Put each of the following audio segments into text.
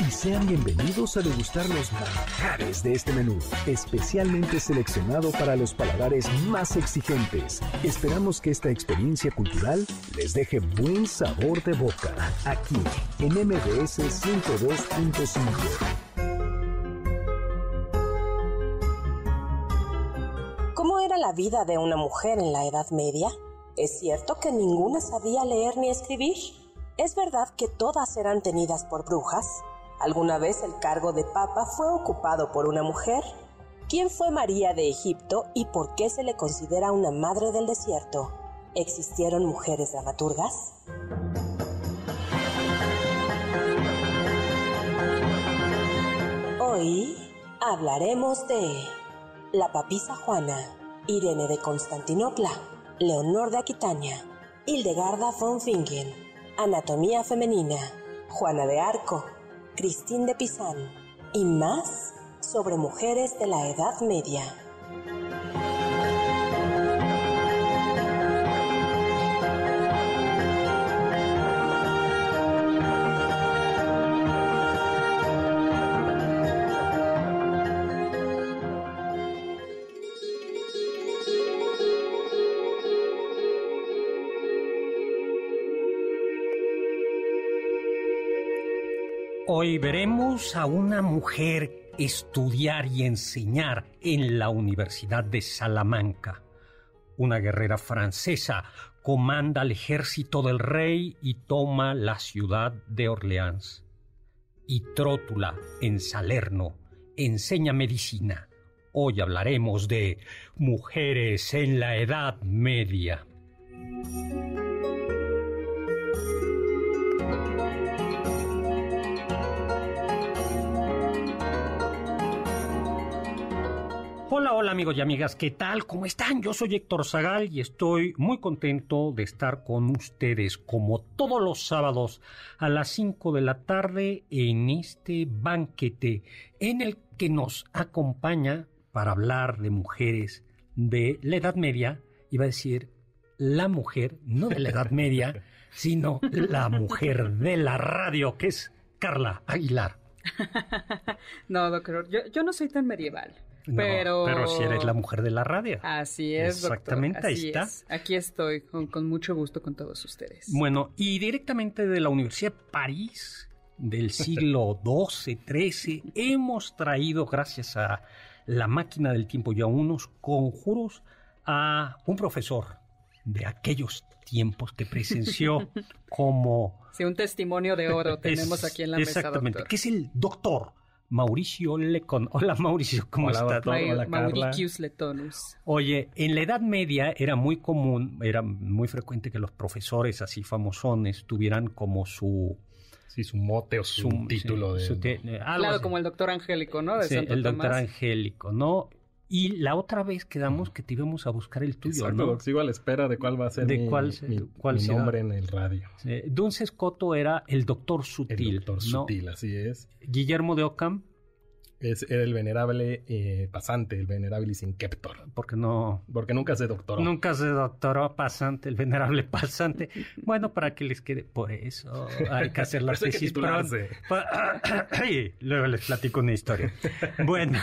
Y sean bienvenidos a degustar los manjares de este menú, especialmente seleccionado para los paladares más exigentes. Esperamos que esta experiencia cultural les deje buen sabor de boca, aquí en MBS 102.5. ¿Cómo era la vida de una mujer en la Edad Media? ¿Es cierto que ninguna sabía leer ni escribir? ¿Es verdad que todas eran tenidas por brujas? ¿Alguna vez el cargo de papa fue ocupado por una mujer? ¿Quién fue María de Egipto y por qué se le considera una madre del desierto? ¿Existieron mujeres dramaturgas? Hoy hablaremos de la papisa Juana, Irene de Constantinopla, Leonor de Aquitania, Hildegarda von Fingen, Anatomía Femenina, Juana de Arco, Cristín de Pizán y más sobre mujeres de la Edad Media. Hoy veremos a una mujer estudiar y enseñar en la Universidad de Salamanca. Una guerrera francesa comanda al ejército del rey y toma la ciudad de Orleans. Y Trótula, en Salerno, enseña medicina. Hoy hablaremos de mujeres en la Edad Media. Hola, hola amigos y amigas, ¿qué tal? ¿Cómo están? Yo soy Héctor Zagal y estoy muy contento de estar con ustedes como todos los sábados a las 5 de la tarde en este banquete en el que nos acompaña para hablar de mujeres de la Edad Media, iba a decir la mujer, no de la Edad Media, sino la mujer de la radio, que es Carla Aguilar. no, doctor, yo, yo no soy tan medieval pero... pero si eres la mujer de la radio. Así es, Exactamente, doctor. ahí está. Aquí estoy, con, mucho gusto con todos ustedes. Bueno, y directamente de la Universidad de París, del siglo XII, XIII, hemos traído, gracias a la máquina del tiempo y a unos conjuros, a un profesor de aquellos tiempos que presenció como... Sí, un testimonio de oro tenemos aquí en la mesa, Exactamente, que es el doctor Mauricio Lecon. Hola Mauricio, ¿cómo estás? Hola, Mauricius Letonus. Oye, en la Edad Media era muy común, era muy frecuente que los profesores así famosones tuvieran como su Sí, su mote o su, título de... Eh, claro, como el doctor Angélico, ¿no? sí, el doctor Angélico, ¿no? Y la otra vez quedamos que te íbamos a buscar el tuyo, Exacto, ¿no? sigo a la espera de cuál va a ser de mi, cuál, mi, cuál mi nombre en el radio. Sí. Dunce Scotto era el doctor sutil. El doctor ¿no? sutil, así es. Guillermo de Ockham es, era el venerable eh, pasante, el venerabilis inceptor. Porque no... Porque nunca se doctoró. Nunca se doctoró pasante, el venerable pasante. bueno, para que les quede... Por eso hay que hacer la Pero hay que tesis Luego les platico una historia. Bueno.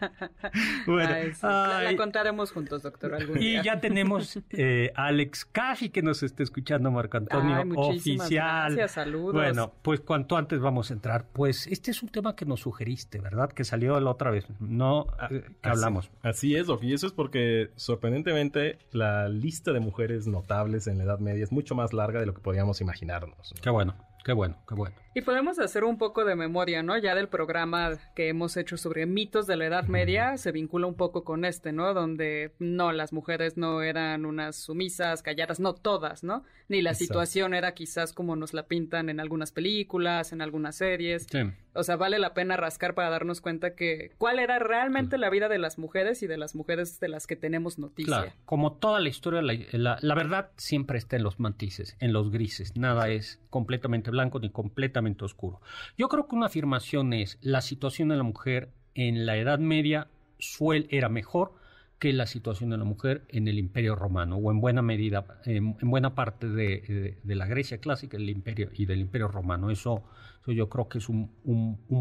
bueno. Ay, sí. La, ay, la contaremos juntos, doctor, algún y día. ya tenemos eh, a Alex Caji que nos está escuchando, Marco Antonio, Ay, muchísimas oficial. gracias, saludos. Bueno, pues cuanto antes vamos a entrar. Pues este es un tema que nos sugeriste, ¿verdad? ¿Verdad? Que salió la otra vez, no Ah, eh, así- hablamos. Así es, Doc. Y eso es porque, sorprendentemente, la lista de mujeres notables en la Edad Media es mucho más larga de lo que podíamos imaginarnos. ¿no? Qué bueno, qué bueno, qué bueno. Y podemos hacer un poco de memoria, ¿no? Ya del programa que hemos hecho sobre mitos de la Edad Media, se vincula un poco con este, ¿no? Donde no, las mujeres no eran unas sumisas, calladas, no todas, ¿no? Ni la Exacto. situación era quizás como nos la pintan en algunas películas, en algunas series. Sí. O sea, vale la pena rascar para darnos cuenta que cuál era realmente la vida de las mujeres y de las mujeres de las que tenemos noticia. Claro, como toda la historia, la, la- la verdad siempre está en los matices, en los grises. Nada es completamente blanco ni completamente oscuro. Yo creo que una afirmación es la situación de la mujer en la Edad Media suel, era mejor que la situación de la mujer en el Imperio Romano o en buena medida, en, en buena parte de, la Grecia clásica el imperio, y del Imperio Romano. Eso, eso yo creo que es un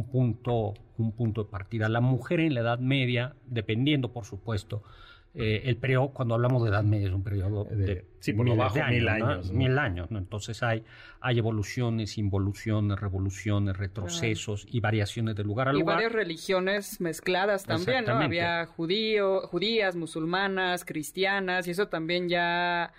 punto, un punto de partida. La mujer en la Edad Media, dependiendo por supuesto, eh, el periodo, cuando hablamos de Edad Media, es un periodo De- de, sí, por lo miles bajo, de mil años, ¿no? Mil años, ¿no? Entonces hay, hay evoluciones, involuciones, revoluciones, retrocesos y variaciones de lugar a Y lugar. varias religiones mezcladas también, ¿no? Había judío, judías, musulmanas, cristianas, y eso también ya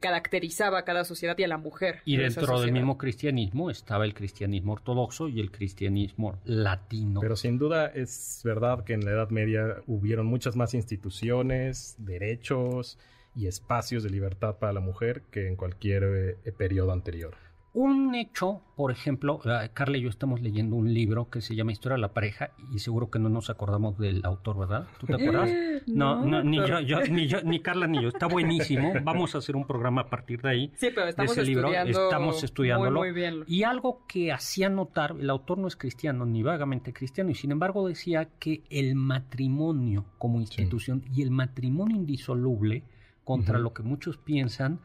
caracterizaba a cada sociedad y a la mujer. Y de dentro del mismo cristianismo estaba el cristianismo ortodoxo y el cristianismo latino. Pero sin duda es verdad que en la Edad Media hubieron muchas más instituciones, derechos y espacios de libertad para la mujer que en cualquier eh, periodo anterior. Un hecho, por ejemplo, eh, Carla y yo estamos leyendo un libro que se llama Historia de la pareja y seguro que no nos acordamos del autor, ¿verdad? ¿Tú te acuerdas? No, no, ni yo, yo- ni yo, ni Carla ni yo. Está buenísimo. Vamos a hacer un programa a partir de ahí. Sí, pero estamos de ese libro. estudiando Estamos estudiándolo. muy, muy bien. Y algo que hacía notar, el autor no es cristiano, ni vagamente cristiano, y sin embargo decía que el matrimonio como institución y el matrimonio indisoluble, contra lo que muchos piensan,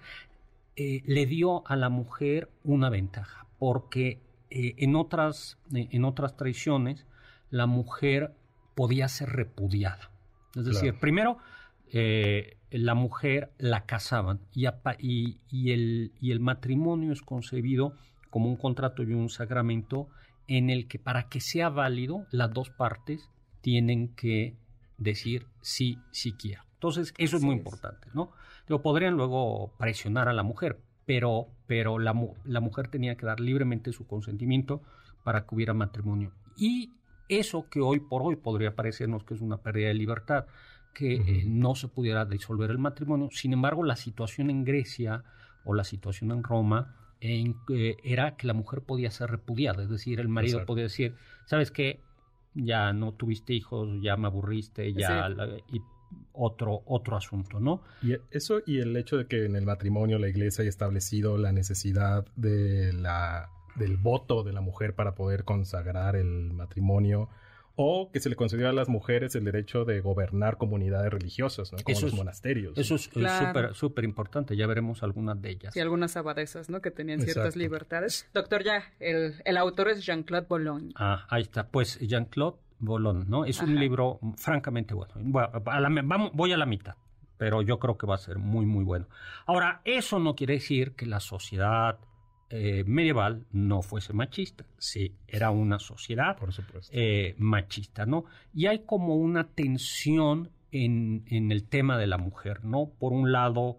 eh, le dio a la mujer una ventaja, porque eh, en, otras, eh, en otras tradiciones la mujer podía ser repudiada. Es decir, Claro. primero la mujer la casaban y, apa- y, y el, y el matrimonio es concebido como un contrato y un sacramento en el que para que sea válido las dos partes tienen que decir sí, sí quiero. Entonces, eso es muy es. importante, ¿no? Digo, podrían luego presionar a la mujer, pero, pero la, la mujer tenía que dar libremente su consentimiento para que hubiera matrimonio. Y eso que hoy por hoy podría parecernos que es una pérdida de libertad, que eh, no se pudiera disolver el matrimonio. Sin embargo, la situación en Grecia o la situación en Roma en- eh, era que la mujer podía ser repudiada, es decir, el marido Exacto. podía decir, ¿sabes qué? Ya no tuviste hijos, ya me aburriste, ya... Sí. la- y otro, otro asunto, ¿no? Y eso y el hecho de que en el matrimonio la iglesia haya establecido la necesidad de la, del voto de la mujer para poder consagrar el matrimonio o que se le concedió a las mujeres el derecho de gobernar comunidades religiosas, ¿no? como Eso los es- monasterios. Eso es Claro. súper súper importante, ya veremos algunas de ellas. Y algunas abadesas, ¿no? Que tenían ciertas Exacto. libertades. Doctor, ya, el, el autor es Jean-Claude Boulogne. Ah, ahí está. Pues Jean-Claude Bolon, ¿no? Es un libro francamente bueno. Bueno, a la me- vamos, voy a la mitad, pero yo creo que va a ser muy, muy bueno. Ahora, eso no quiere decir que la sociedad eh, medieval no fuese machista. Sí, era una sociedad Por supuesto. eh, machista, ¿no? Y hay como una tensión en, en el tema de la mujer, ¿no? Por un lado,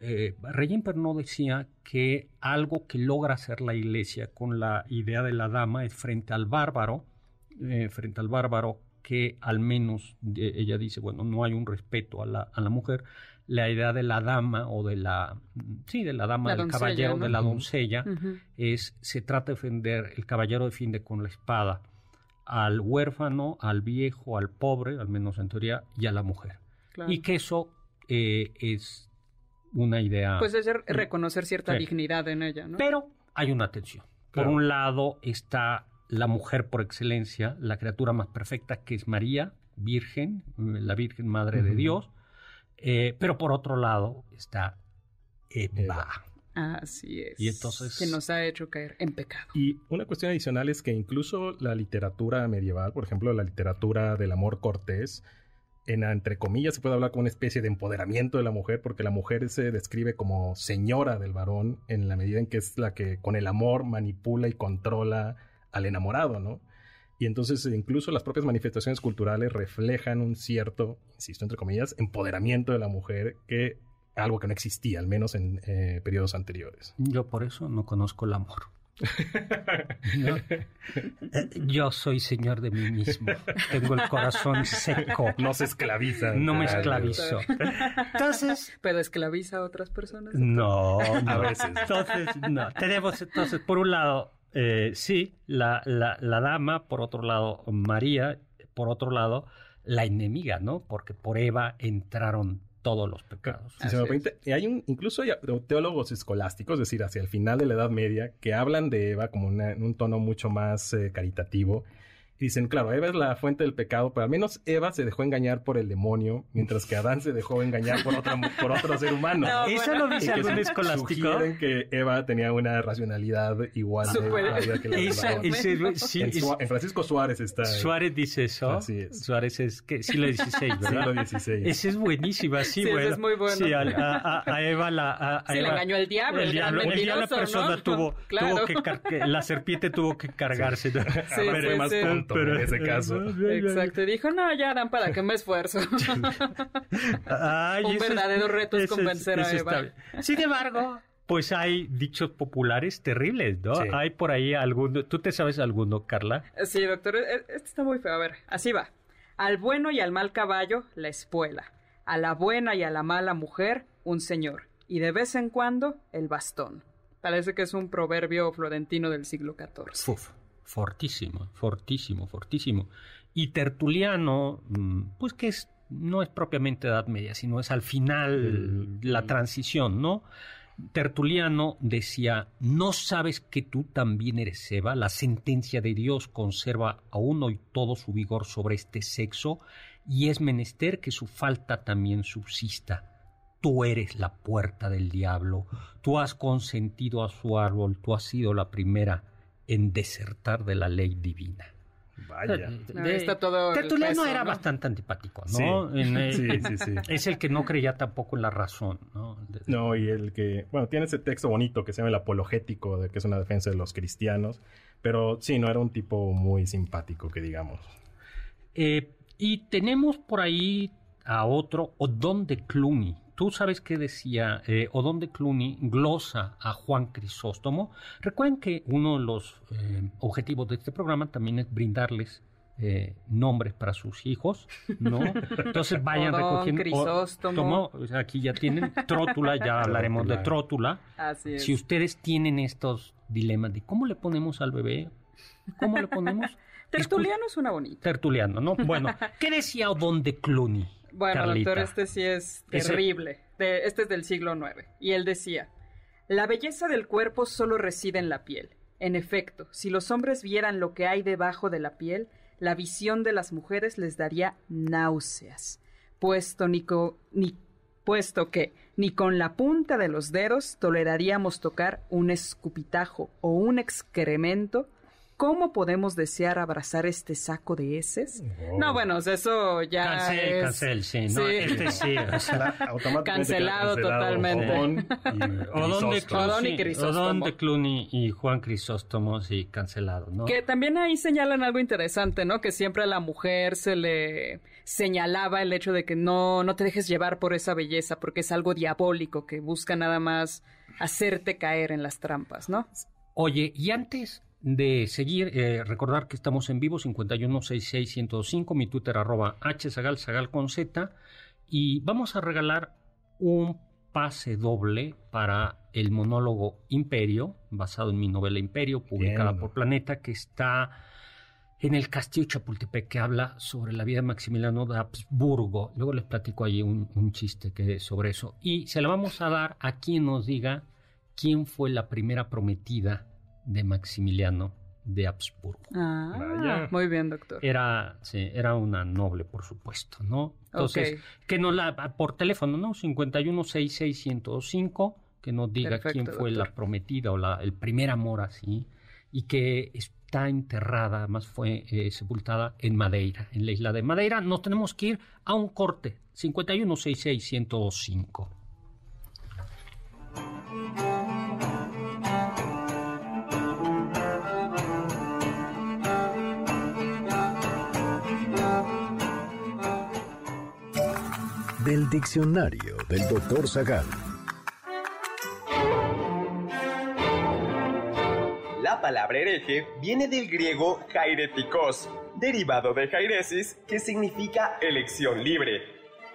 eh, Regín Pernod decía que algo que logra hacer la iglesia con la idea de la dama es frente al bárbaro, eh, frente al bárbaro que al menos eh, ella dice, bueno, no hay un respeto a la, a la mujer, la idea de la dama o de la, sí, de la dama, La del doncella, caballero, ¿no? de la doncella, es se trata de defender, el caballero defiende con la espada al huérfano, al viejo, al pobre, al menos en teoría, y a la mujer. Claro. Y que eso eh, es una idea... Pues es re- reconocer cierta Sí. dignidad en ella, ¿no? Pero hay una tensión. Por un lado está la mujer por excelencia, la criatura más perfecta que es María, Virgen, la Virgen Madre de. Dios. Eh, pero por otro lado está Eva. Eva. Así es. Y entonces- Que nos ha hecho caer en pecado. Y una cuestión adicional es que incluso la literatura medieval, por ejemplo, la literatura del amor cortés, en entre comillas se puede hablar como una especie de empoderamiento de la mujer, porque la mujer se describe como señora del varón en la medida en que es la que con el amor manipula y controla al enamorado, ¿no? Y entonces incluso las propias manifestaciones culturales reflejan un cierto, insisto, entre comillas, empoderamiento de la mujer que algo que no existía, al menos en eh, periodos anteriores. Yo por eso no conozco el amor. Yo, yo, soy señor de mí mismo. Tengo el corazón seco. No se esclaviza. No me esclavizo. Entonces. ¿Pero esclaviza a otras personas? No, no. A veces. Entonces, no. Tenemos, entonces, por un lado, eh, sí, la, la, la dama, por otro lado, María, por otro lado, la enemiga, ¿no? Porque por Eva entraron todos los pecados. Si se me permite, hay un, incluso hay teólogos escolásticos, es decir, hacia el final de la Edad Media, que hablan de Eva como en un tono mucho más eh, caritativo dicen, claro, Eva es la fuente del pecado, pero al menos Eva se dejó engañar por el demonio, mientras que Adán se dejó engañar por, por otro ser humano. ¿Eso lo dice algún escolástico? Sugieren que Eva tenía una racionalidad igual de que la Esa, en, Francisco Suárez está. Suárez dice eso. Así es. Suárez es que siglo XVI, ¿verdad? Siglo XVI. Ese es buenísimo, sí, sí bueno. es muy bueno. Sí, a, a, Eva la... A, le engañó el diablo, el, diablo. El diablo la persona tuvo, tuvo que... La serpiente tuvo que cargarse. Sí, sí, pero, en ese caso. Exacto, dijo, no, ya dan para que me esfuerzo. Un verdadero reto es convencer a Eva. Sin embargo, pues hay dichos populares terribles, ¿no? Hay por ahí alguno, ¿tú te sabes alguno, Carla? Sí, doctor, e, este está muy feo. A ver, así va. Al bueno y al mal caballo, la espuela. A la buena y a la mala mujer, un señor. Y de vez en cuando, el bastón. Parece que es un proverbio florentino del siglo XIV. Uf. Fortísimo, fortísimo, fortísimo. Y Tertuliano, mm, pues que es, no es propiamente Edad Media, sino es al final la transición, ¿no? Tertuliano decía, ¿no sabes que tú también eres Eva? La sentencia de Dios conserva aún hoy todo su vigor sobre este sexo y es menester que su falta también subsista. Tú eres la puerta del diablo, tú has consentido a su árbol, tú has sido la primera en desertar de la ley divina. Vaya. está todo Tertuliano era bastante antipático, ¿no? Sí. sí, sí, Es el que no creía tampoco en la razón, ¿no? No, y el que, bueno, tiene ese texto bonito que se llama el apologético, de que es una defensa de los cristianos, pero sí, no era un tipo muy simpático, que digamos. Eh, y tenemos por ahí a otro, Odón de Cluny, Tú sabes qué decía eh, Odón de Cluny glosa a Juan Crisóstomo. Recuerden que uno de los eh, objetivos de este programa también es brindarles eh, nombres para sus hijos, ¿no? Entonces vayan recogiendo. Crisóstomo. aquí ya tienen Trótula, ya hablaremos de Trótula. Así es. Si ustedes tienen estos dilemas de cómo le ponemos al bebé, ¿cómo le ponemos? Tertuliano es una bonita. Tertuliano, ¿no? Bueno, ¿qué decía Odón de Cluny? Bueno, doctor, este sí es terrible. este es del siglo IX. Y él decía, la belleza del cuerpo solo reside en la piel. En efecto, si los hombres vieran lo que hay debajo de la piel, la visión de las mujeres les daría náuseas, puesto, ni ni, puesto que ni con la punta de los dedos toleraríamos tocar un escupitajo o un excremento ¿Cómo podemos desear abrazar este saco de heces? No, bueno, eso ya cancel, es... Cancel, sí. No, Este sí. cancelado, totalmente. Odón, y, Crisóstomo. de Cluny y Juan Crisóstomo, sí, cancelado, ¿no? Que también ahí señalan algo interesante, ¿no? Que siempre a la mujer se le señalaba el hecho de que no, no te dejes llevar por esa belleza, porque es algo diabólico que busca nada más hacerte caer en las trampas, ¿no? Oye, y antes de seguir, eh, recordar que estamos en vivo 5166105, mi Twitter arroba hsagal, sagal con z, y vamos a regalar un pase doble para el monólogo Imperio, basado en mi novela Imperio, publicada por Planeta, que está en el Castillo Chapultepec, que habla sobre la vida de Maximiliano de Habsburgo. Luego les platico ahí un, un chiste que sobre eso. Y se la vamos a dar a quien nos diga quién fue la primera prometida de Maximiliano de Habsburgo. Ah, muy bien, doctor. Era, sí, era una noble, por supuesto, ¿no? Entonces, que nos la, por teléfono, ¿no? 5166105, que nos diga quién fue la prometida o la, el primer amor así, y que está enterrada, además fue eh, sepultada en Madeira, en la isla de Madeira. Nos tenemos que ir a un corte, 5166105. Del diccionario del doctor Zagal. La palabra hereje viene del griego jairetikos, derivado de jairesis, que significa elección libre.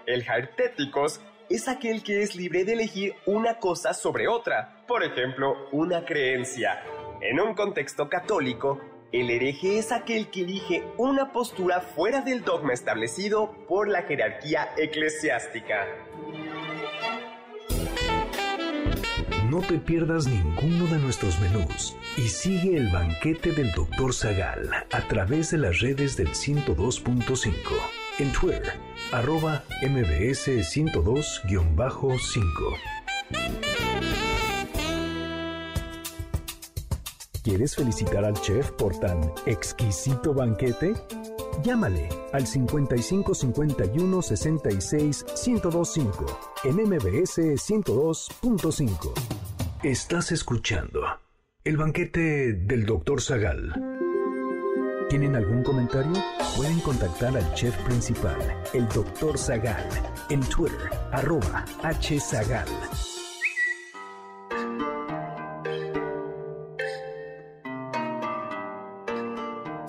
El jairtéticos es aquel que es libre de elegir una cosa sobre otra, por ejemplo, una creencia. En un contexto católico, el hereje es aquel que elige una postura fuera del dogma establecido por la jerarquía eclesiástica. No te pierdas ninguno de nuestros menús y sigue el banquete del Dr. Zagal a través de las redes del 102.5 en Twitter, arroba mbs 102-5. ¿Quieres felicitar al chef por tan exquisito banquete? Llámale al 55 51 66 1025 en MBS 102.5. Estás escuchando el banquete del Dr. Zagal. ¿Tienen algún comentario? Pueden contactar al chef principal, el Dr. Zagal, en Twitter, arroba hzagal.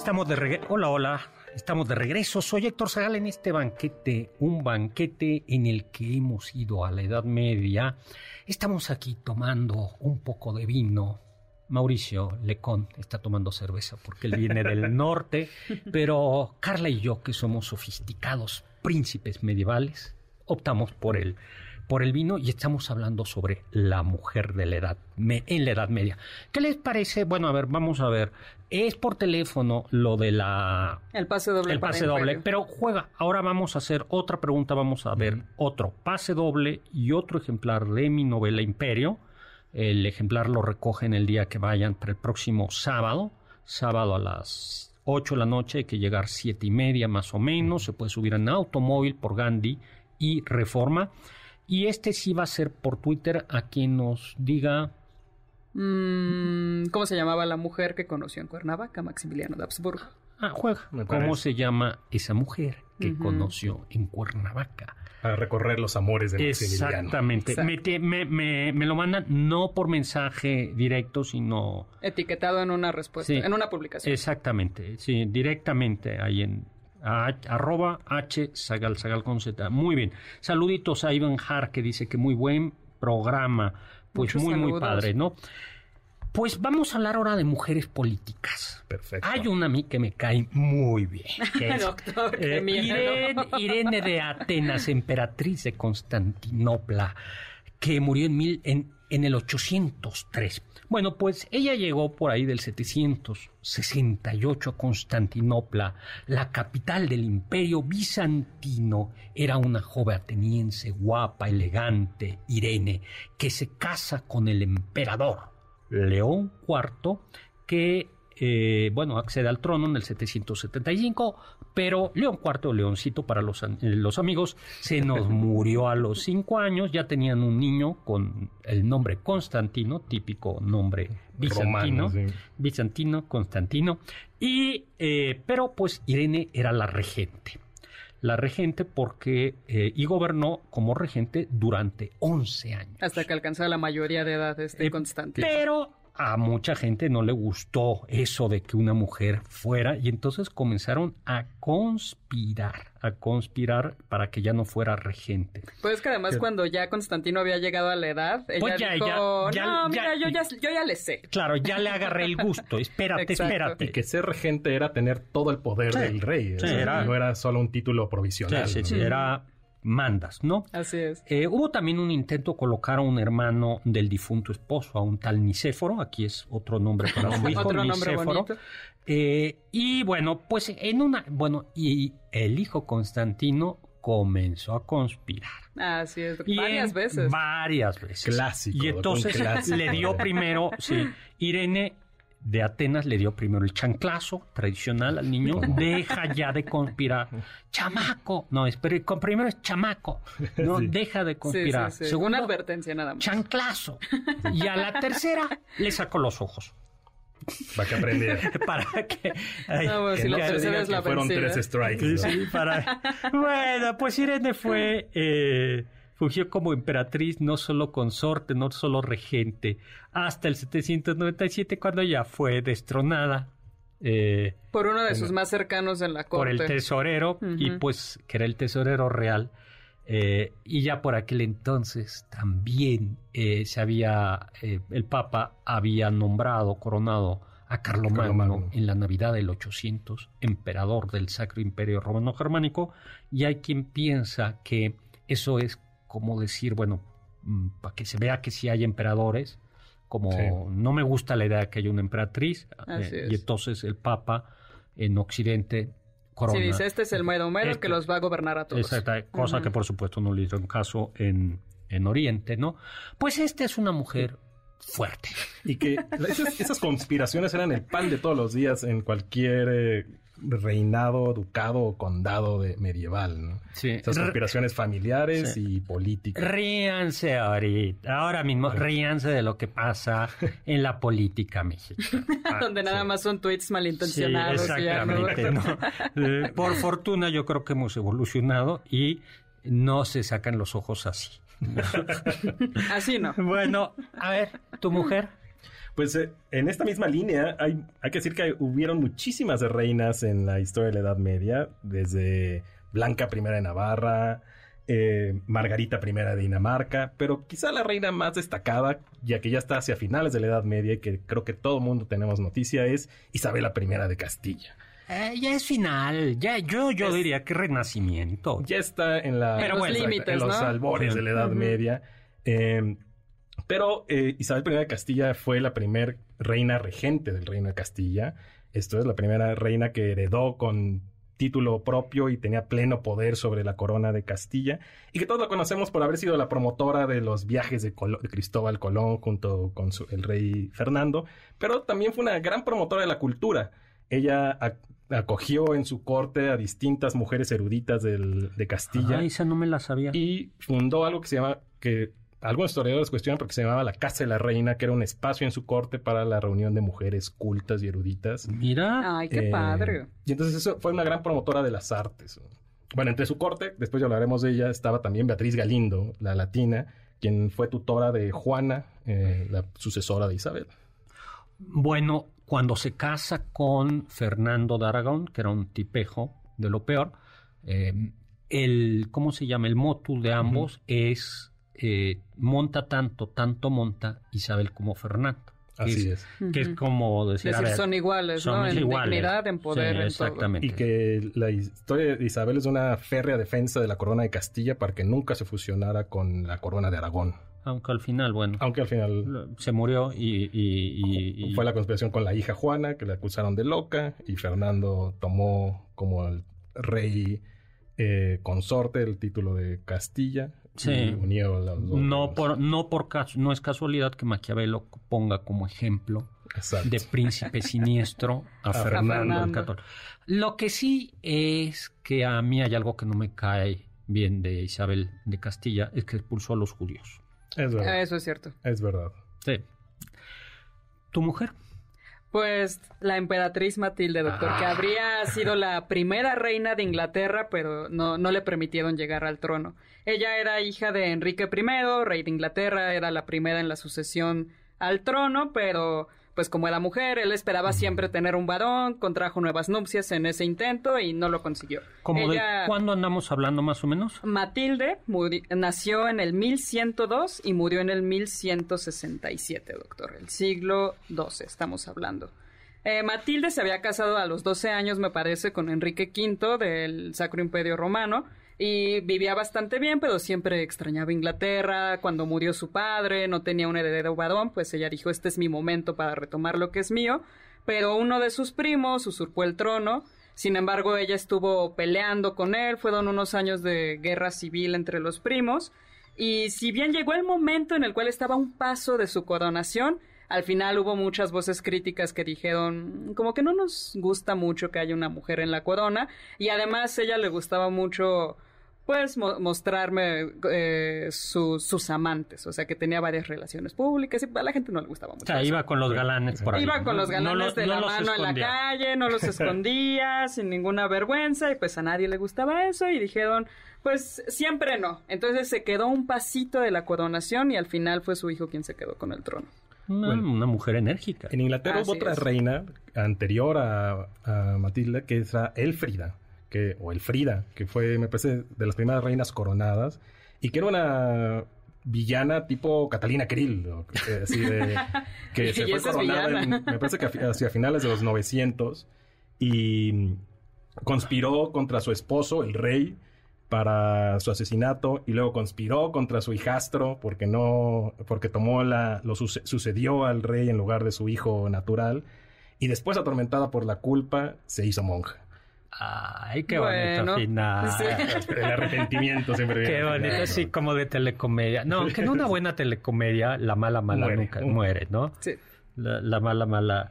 Estamos de regreso. Hola, hola. Estamos de regreso. Soy Héctor Zagal en este banquete, un banquete en el que hemos ido a la Edad Media. Estamos aquí tomando un poco de vino. Mauricio Lecón está tomando cerveza porque él viene del norte, pero Carla y yo, que somos sofisticados príncipes medievales, optamos por el por el vino y estamos hablando sobre la mujer de la edad en la Edad Media. ¿Qué les parece? Bueno, a ver, vamos a ver. Es por teléfono lo de la el pase doble. El pase doble, pero juega. Ahora vamos a hacer otra pregunta, vamos a ver otro pase doble y otro ejemplar de mi novela Imperio. El ejemplar lo recogen el día que vayan para el próximo sábado, sábado a las 8 de la noche, hay que llegar siete y media más o menos, se puede subir en automóvil por Gandhi y Reforma. Y este sí va a ser por Twitter a quien nos diga. Mm, ¿Cómo se llamaba la mujer que conoció en Cuernavaca, Maximiliano de Habsburgo? Ah, juega. ¿Cómo se llama esa mujer que conoció en Cuernavaca? A recorrer los amores de Maximiliano. Exactamente. Me, me, me, lo mandan no por mensaje directo, sino... Etiquetado en una respuesta, en una publicación. Exactamente, sí, directamente ahí en, arroba H Sagal, Sagal con Z. Muy bien. Saluditos a Iván Har que dice que muy buen programa. Pues muy, muy padre, ¿no? Pues vamos a hablar ahora de mujeres políticas. Perfecto. Hay una a mí que me cae muy bien. Doctor, eh, Irene, Irene, de Atenas, emperatriz de Constantinopla, que murió en, mil, en, en el 803. Bueno, pues ella llegó por ahí del 768 a Constantinopla, la capital del imperio bizantino. Era una joven ateniense guapa, elegante, Irene, que se casa con el emperador León IV, que eh, bueno, accede al trono en el 775, pero León IV, Leoncito para los, eh, los amigos, se nos murió a los cinco años, ya tenían un niño con el nombre Constantino, típico nombre bizantino, bizantino, Constantino, y, eh, pero pues Irene era la regente la regente porque y gobernó como regente durante 11 años. Hasta que alcanzó la mayoría de edad este Constantino. Pero a mucha gente no le gustó eso de que una mujer fuera y entonces comenzaron a conspirar, a conspirar para que ya no fuera regente. Pues es que además cuando ya Constantino había llegado a la edad, ella pues ya, dijo, ya, no, mira, yo ya, yo ya le sé. Claro, ya le agarré el gusto, espérate, espérate. Y que ser regente era tener todo el poder del rey, no era solo un título provisional. Sí, sí, era mandas, ¿no? Así es. Eh, hubo también un intento de colocar a un hermano del difunto esposo, a un tal Nicéforo, aquí es otro nombre para su hijo, otro Nicéforo. Eh, y bueno, pues en una, bueno, y el hijo Constantino comenzó a conspirar. Así es, varias veces. Varias veces. Clásico. Y entonces le dio primero, sí, Irene de Atenas le dio primero el chanclazo tradicional al niño, deja ya de conspirar. Chamaco, no, espere, primero es chamaco, no, deja de conspirar. Según advertencia nada más. Chanclazo. Y a la tercera le sacó los ojos. Para que aprendiera. para que... No, pues, si la tercera es la fueron vencida. tres strikes. Sí, ¿no? sí, para... Bueno, pues Irene fue... eh, fungió como emperatriz, no solo consorte, no solo regente, hasta el 797 cuando ya fue destronada eh, Por uno de sus más cercanos en la corte. por el tesorero y pues que era el tesorero real eh, y ya por aquel entonces también eh, se había eh, el papa había nombrado coronado a Carlomagno, Carlomagno. en la Navidad del 800 emperador del Sacro Imperio Romano Germánico y hay quien piensa que eso es como decir bueno para que se vea que sí hay emperadores como Sí. no me gusta la idea de que haya una emperatriz eh, y entonces el papa en Occidente corona Sí, dice, este es el mero mero Este- que los va a gobernar a todos. Exacta, cosa que por supuesto no le hicieron caso en, en Oriente, ¿no? Pues esta es una mujer fuerte. Y que esas, esas conspiraciones eran el pan de todos los días en cualquier eh, reinado, ducado o condado de medieval, ¿no? Sí. Esas conspiraciones familiares Sí. y políticas. Ríanse ahorita, ahora mismo, ríanse de lo que pasa en la política mexicana. Ah, Donde nada sí. más son tweets Sí, malintencionados. y ya no- exactamente. ¿no? Eh, por fortuna yo creo que hemos evolucionado y no se sacan los ojos así. Así no. Bueno, a ver, tu mujer. Pues eh, en esta misma línea hay, hay que decir que hubieron muchísimas reinas en la historia de la Edad Media, desde Blanca I de Navarra, eh, Margarita I de Dinamarca, pero quizá la reina más destacada, ya que ya está hacia finales de la Edad Media y que creo que todo mundo tenemos noticia, es Isabela I de Castilla. Eh, ya es final, ya yo, yo diría que renacimiento. Ya está en, la, Pero En los bueno, límites, en los ¿no? albores de la Edad. Media. Eh, pero eh, Isabel I de Castilla fue la primer reina regente del Reino de Castilla. Esto es la primera reina que heredó con título propio y tenía pleno poder sobre la corona de Castilla y que todos la conocemos por haber sido la promotora de los viajes de, de Cristóbal Colón junto con su- el rey Fernando, pero también fue una gran promotora de la cultura. Ella ac- acogió en su corte a distintas mujeres eruditas del- de Castilla Ah, esa no me la sabía. y fundó algo que se llama, que algunos historiadores cuestionan porque se llamaba la Casa de la Reina, que era un espacio en su corte para la reunión de mujeres cultas y eruditas. Mira, Ay, qué Eh, padre. Y entonces eso fue una gran promotora de las artes. Bueno, entre su corte, después ya hablaremos de ella, estaba también Beatriz Galindo, la latina, quien fue tutora de Juana, eh, la sucesora de Isabel. bueno, cuando se casa con Fernando de Aragón, que era un tipejo de lo peor, eh, el, ¿cómo se llama? El motu de ambos es eh, monta tanto, tanto monta Isabel como Fernando. Así es, es. Que es como decir, a Decir, ver, son iguales, ¿no? somos En iguales. dignidad, en poder, Sí, en todo. exactamente. Y que la historia de Isabel es una férrea defensa de la corona de Castilla para que nunca se fusionara con la corona de Aragón. Aunque al final, bueno, Aunque al final se murió y... y- y- y- Fue la conspiración con la hija Juana, que la acusaron de loca, y Fernando tomó como el rey eh, consorte el título de Castilla Sí. y unió las dos. No por, no por caso, no es casualidad que Maquiavelo ponga como ejemplo Exacto. de príncipe siniestro a, A Fernando, el Fernando. Católico. Lo que sí es que a mí hay algo que no me cae bien de Isabel de Castilla, es que expulsó a los judíos. Es verdad. Eso es cierto. Es verdad. Sí. ¿Tu mujer? Pues la emperatriz Matilde, doctor, que Ah. habría sido la primera reina de Inglaterra, pero no, no le permitieron llegar al trono. Ella era hija de Enrique I, rey de Inglaterra, era la primera en la sucesión al trono, pero pues como era mujer, él esperaba siempre tener un varón, contrajo nuevas nupcias en ese intento y no lo consiguió. ¿Cómo Ella- de cuándo andamos hablando más o menos? Matilde nació en el 1102 y murió en el 1167, doctor. El siglo XII estamos hablando. Eh, Matilde se había casado a los 12 años, me parece, con Enrique V del Sacro Imperio Romano y vivía bastante bien, pero siempre extrañaba Inglaterra. Cuando murió su padre, no tenía un heredero varón, pues ella dijo, este es mi momento para retomar lo que es mío. Pero uno de sus primos usurpó el trono sin embargo, ella estuvo peleando con él, fueron unos años de guerra civil entre los primos, y si bien llegó el momento en el cual estaba un paso de su coronación, al final hubo muchas voces críticas que dijeron como que no nos gusta mucho que haya una mujer en la corona, y además ella le gustaba mucho pues mostrarme eh, sus amantes, o sea que tenía varias relaciones públicas y a la gente no le gustaba mucho. O sea, iba con los galanes por ahí. Iba con los galanes de la mano en la calle, no los escondía sin ninguna vergüenza y pues a nadie le gustaba eso y dijeron, pues siempre no. Entonces se quedó un pasito de la coronación y al final fue su hijo quien se quedó con el trono. Una, mujer enérgica. En Inglaterra hubo otra reina anterior a, a Matilda que era Elfrida que, o el Frida, que fue, me parece, de las primeras reinas coronadas, y que era una villana tipo Catalina Krill, así de, que se fue coronada, me parece que hacia finales de los 900, y conspiró contra su esposo, el rey, para su asesinato y luego conspiró contra su hijastro porque no porque tomó la lo sucedió al rey en lugar de su hijo natural y después atormentada por la culpa se hizo monja. Ay, qué bonito final. El arrepentimiento siempre Qué bonito, así como de telecomedia. No, aunque en una buena telecomedia, la mala mala nunca muere, ¿no? Sí. La, mala mala.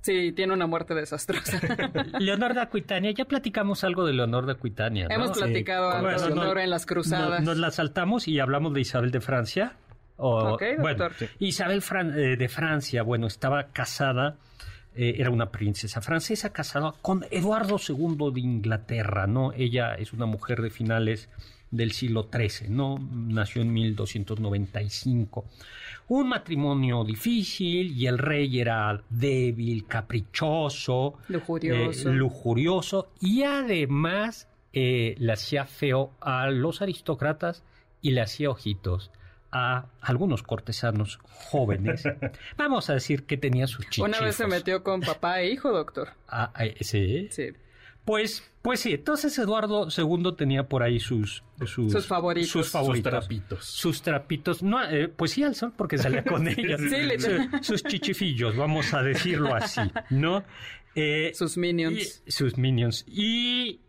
Sí, tiene una muerte desastrosa. Leonor de Aquitania, ya platicamos algo de Leonor de Aquitania. ¿no? Hemos platicado algo de Leonor en las cruzadas. nos la saltamos y hablamos de Isabel de Francia. O, bueno, Isabel eh, de Francia, bueno, estaba casada eh, era una princesa francesa casada con Eduardo II de Inglaterra, ¿no? Ella es una mujer de finales del siglo XIII, ¿no? Nació en 1295. Un matrimonio difícil y el rey era débil, caprichoso, lujurioso, eh, lujurioso y además eh, le hacía feo a los aristócratas y le hacía ojitos a algunos cortesanos jóvenes. Vamos a decir que tenía sus chichifos. Una vez se metió con papá e hijo, doctor. Ah, eh, ¿sí? Sí. Pues, pues sí, entonces Eduardo II tenía por ahí sus... Sus, favoritos. Sus favoritos. trapitos. Sus trapitos. No, eh, pues sí, al sol, porque salía con ellos. sí, sus chichifillos, vamos a decirlo así, ¿no? Eh, sus minions. sus minions. Y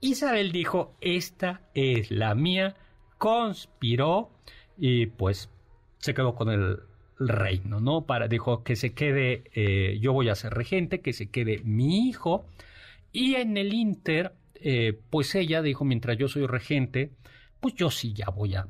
Isabel dijo, esta es la mía, conspiró y pues se quedó con el, reino, ¿no? Para, dijo que se quede, eh, yo voy a ser regente, que se quede mi hijo. Y en el Inter, eh, pues ella dijo, mientras yo soy regente, pues yo sí ya voy a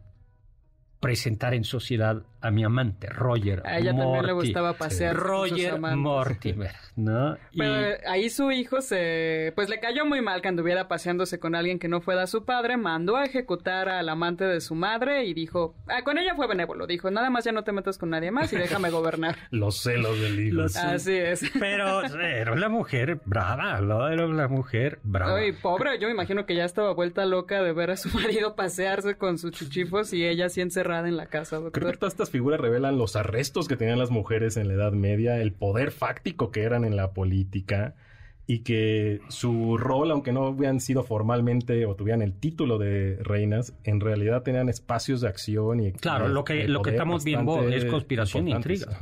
presentar en sociedad a mi amante, Roger. A ella también le gustaba pasear. Roger Mortimer, ¿no? Pero ahí su hijo se. Pues le cayó muy mal que anduviera paseándose con alguien que no fuera su padre, mandó a ejecutar al amante de su madre y dijo. Ah, con ella fue benévolo, dijo: Nada más ya no te metas con nadie más y déjame gobernar. Los celos del hijo. Así es. Pero era una mujer brava, ¿no? Era una mujer brava. Ay, pobre, yo me imagino que ya estaba vuelta loca de ver a su marido pasearse con sus chuchifos y ella así encerrada en la casa, doctor. Creo que estas figuras revelan los arrestos que tenían las mujeres en la Edad Media, el poder fáctico que eran en la política y que su rol, aunque no hubieran sido formalmente o tuvieran el título de reinas, en realidad tenían espacios de acción y claro, lo que lo que estamos viendo es conspiración e intriga.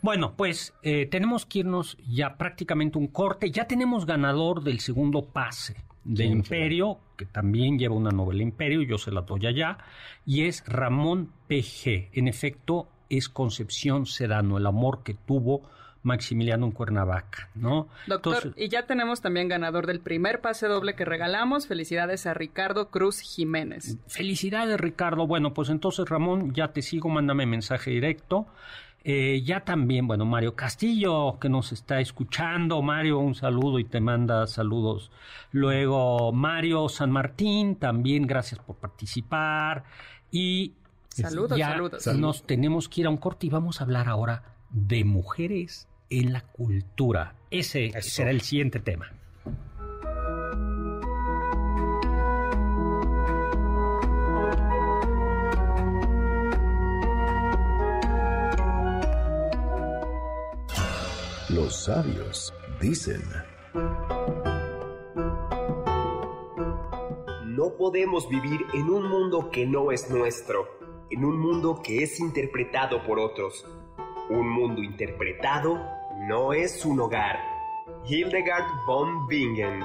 Bueno, pues eh, tenemos que irnos ya prácticamente un corte. Ya tenemos ganador del segundo pase de Imperio, que también lleva una novela Imperio, yo se la doy allá, y es Ramón PG. En efecto, es Concepción Sedano, el amor que tuvo Maximiliano en Cuernavaca, ¿no? Doctor, y ya tenemos también ganador del primer pase doble que regalamos. Felicidades a Ricardo Cruz Jiménez. Felicidades, Ricardo. Bueno, pues entonces, Ramón, ya te sigo, mándame mensaje directo. Eh, ya también, bueno, Mario Castillo, que nos está escuchando. Mario, un saludo y te manda saludos. Luego, Mario San Martín, también gracias por participar. Y saludos, ya saludos. nos tenemos que ir a un corte y vamos a hablar ahora de mujeres en la cultura. Ese será el siguiente tema. Los sabios dicen... No podemos vivir en un mundo que no es nuestro, en un mundo que es interpretado por otros. Un mundo interpretado no es un hogar. Hildegard von Bingen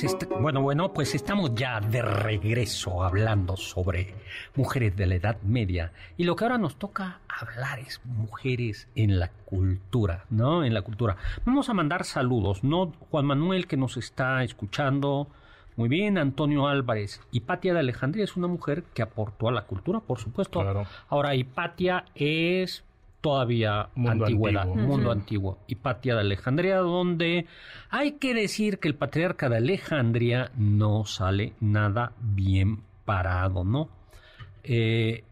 Pues bueno, bueno, pues estamos ya de regreso hablando sobre mujeres de la Edad Media y lo que ahora nos toca hablar es mujeres en la cultura, ¿no? En la cultura. Vamos a mandar saludos, ¿no? Juan Manuel que nos está escuchando, muy bien, Antonio Álvarez. Hipatia de Alejandría es una mujer que aportó a la cultura, por supuesto. Claro. Ahora, Hipatia es todavía Mundo antigüedad, antiguo. mundo Ujú. antiguo. Hipatia de Alejandría, donde hay que decir que el patriarca de Alejandría no sale nada bien parado, ¿no? Eh,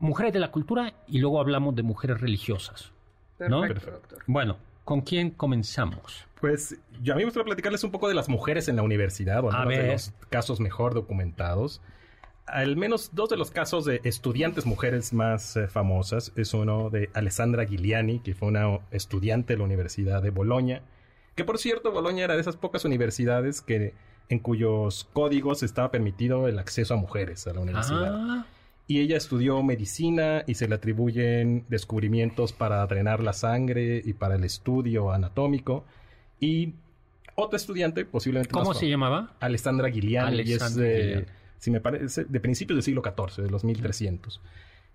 mujeres de la cultura y luego hablamos de mujeres religiosas. ¿No? Perfecto, doctor. Bueno, ¿con quién comenzamos? Pues yo a mí me gustaría platicarles un poco de las mujeres en la universidad, o A menos de ver. los casos mejor documentados. Al menos dos de los casos de estudiantes mujeres más eh, famosas es uno de Alessandra Giuliani, que fue una estudiante de la Universidad de Bolonia, que por cierto Bolonia era de esas pocas universidades que en cuyos códigos estaba permitido el acceso a mujeres a la universidad. Ah, Y ella estudió medicina y se le atribuyen descubrimientos para drenar la sangre y para el estudio anatómico. Y otra estudiante, posiblemente ¿Cómo más se llamaba? Alessandra y es, Alessandra eh, Giuliani. Si me parece, de principios del siglo XIV, de los 1300.